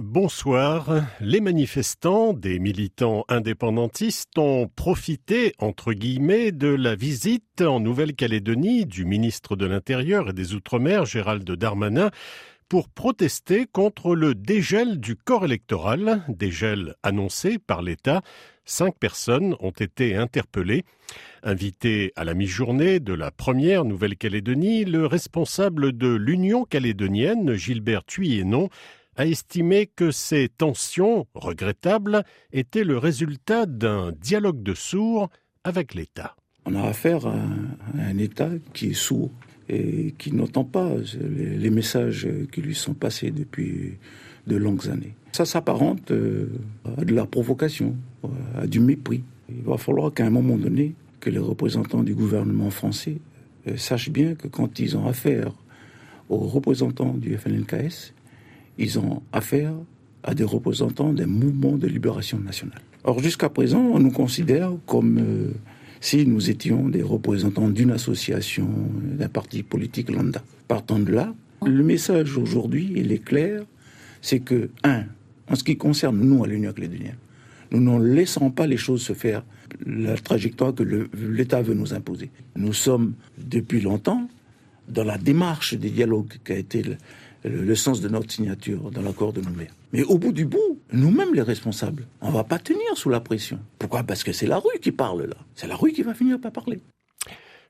Bonsoir. Les manifestants, des militants indépendantistes, ont profité, entre guillemets, de la visite en Nouvelle-Calédonie du ministre de l'Intérieur et des Outre-mer, Gérald Darmanin, pour protester contre le dégel du corps électoral, dégel annoncé par l'État. Cinq personnes ont été interpellées. Invité à la mi-journée de la première Nouvelle-Calédonie, le responsable de l'Union calédonienne, Gilbert Thuyenon, a estimé que ces tensions, regrettables, étaient le résultat d'un dialogue de sourds avec l'État. On a affaire à un État qui est sourd et qui n'entend pas les messages qui lui sont passés depuis de longues années. Ça s'apparente euh, à de la provocation, à du mépris. Il va falloir qu'à un moment donné, que les représentants du gouvernement français euh, sachent bien que quand ils ont affaire aux représentants du FNLKS, ils ont affaire à des représentants des mouvements de libération nationale. Or, jusqu'à présent, on nous considère comme euh, si nous étions des représentants d'une association, d'un parti politique lambda. Partant de là, le message aujourd'hui, il est clair, c'est que, un, en ce qui concerne nous à l'Union calédonienne, nous ne laissons pas les choses se faire la trajectoire que l'État veut nous imposer. Nous sommes depuis longtemps dans la démarche des dialogues qui a été le, sens de notre signature dans l'accord de Nouméa. Mais au bout du bout, nous-mêmes les responsables, on va pas tenir sous la pression. Pourquoi? Parce que c'est la rue qui parle là. C'est la rue qui va finir par parler.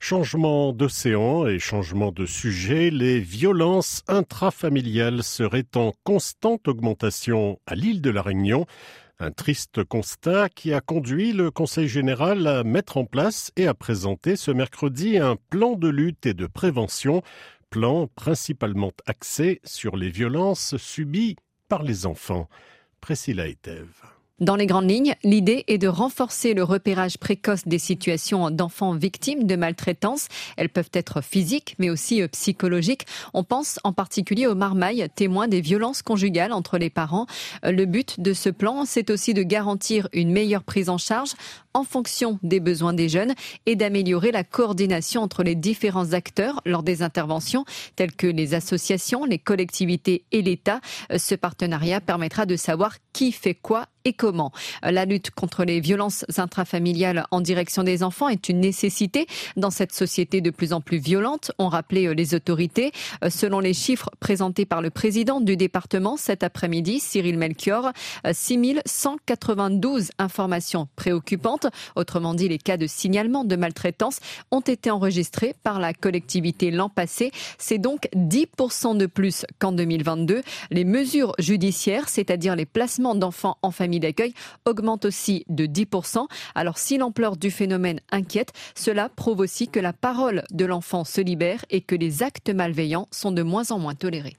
Changement d'océan et changement de sujet, les violences intrafamiliales seraient en constante augmentation à l'île de la Réunion. Un triste constat qui a conduit le Conseil général à mettre en place et à présenter ce mercredi un plan de lutte et de prévention plan principalement axé sur les violences subies par les enfants. Priscilla Etève. Dans les grandes lignes, l'idée est de renforcer le repérage précoce des situations d'enfants victimes de maltraitance. Elles peuvent être physiques, mais aussi euh, psychologiques. On pense en particulier aux marmailles, témoins des violences conjugales entre les parents. Euh, le but de ce plan, c'est aussi de garantir une meilleure prise en charge en fonction des besoins des jeunes et d'améliorer la coordination entre les différents acteurs lors des interventions, telles que les associations, les collectivités et l'État. Euh, ce partenariat permettra de savoir qui fait quoi et comment. Euh, la lutte contre les violences intrafamiliales en direction des enfants est une nécessité dans cette société de plus en plus violente, ont rappelé euh, les autorités. Euh, selon les chiffres présentés par le président du département cet après-midi, Cyril Melchior, 6192 informations préoccupantes, autrement dit les cas de signalement de maltraitance, ont été enregistrés par la collectivité l'an passé. C'est donc 10% de plus qu'en 2022. Les mesures judiciaires, c'est-à-dire les placements d'enfants en famille d'accueil augmente aussi de 10%. Alors si l'ampleur du phénomène inquiète, cela prouve aussi que la parole de l'enfant se libère et que les actes malveillants sont de moins en moins tolérés.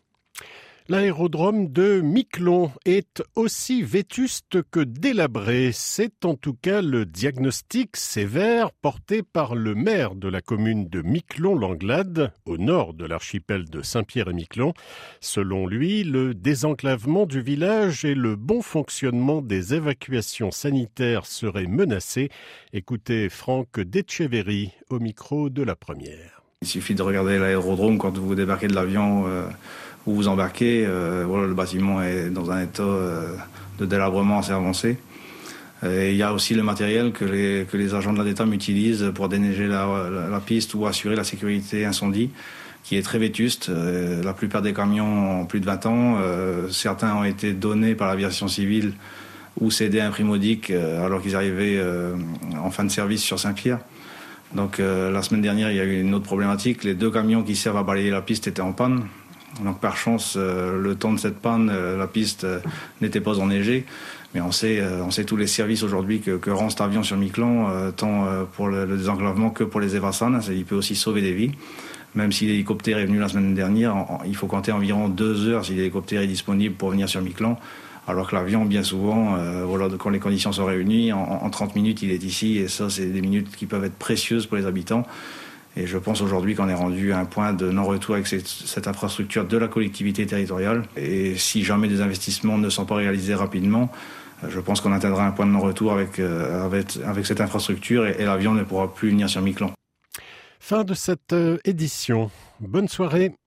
L'aérodrome de Miquelon est aussi vétuste que délabré. C'est en tout cas le diagnostic sévère porté par le maire de la commune de Miquelon-Langlade, au nord de l'archipel de Saint-Pierre et Miquelon. Selon lui, le désenclavement du village et le bon fonctionnement des évacuations sanitaires seraient menacés. Écoutez Franck Decheverry au micro de la première. Il suffit de regarder l'aérodrome quand vous débarquez de l'avion. Euh, où vous embarquez. Euh, voilà, le bâtiment est dans un état euh, de délabrement assez avancé. Et il y a aussi le matériel que les, agents de la DETAM utilisent pour déneiger la, piste ou assurer la sécurité incendie, qui est très vétuste. Euh, la plupart des camions ont plus de 20 ans. certains ont été donnés par l'aviation civile ou cédés à un primodique alors qu'ils arrivaient en fin de service sur Saint-Pierre. Donc la semaine dernière, il y a eu une autre problématique. Les deux camions qui servent à balayer la piste étaient en panne. Donc par chance, euh, le temps de cette panne, euh, la piste euh, n'était pas enneigée. Mais on sait, on sait tous les services aujourd'hui que, que, rend cet avion sur Miquelon, tant pour le, désenclavement que pour les évassanes. Il peut aussi sauver des vies. Même si l'hélicoptère est venu la semaine dernière, il faut compter environ deux heures si l'hélicoptère est disponible pour venir sur Miquelon. Alors que l'avion, bien souvent, voilà, quand les conditions sont réunies, en, en 30 minutes, il est ici. Et ça, c'est des minutes qui peuvent être précieuses pour les habitants. Et je pense aujourd'hui qu'on est rendu à un point de non-retour avec cette, infrastructure de la collectivité territoriale. Et si jamais des investissements ne sont pas réalisés rapidement, euh, je pense qu'on atteindra un point de non-retour avec, euh, avec, cette infrastructure et, et l'avion ne pourra plus venir sur Miquelon. Fin de cette euh, édition. Bonne soirée.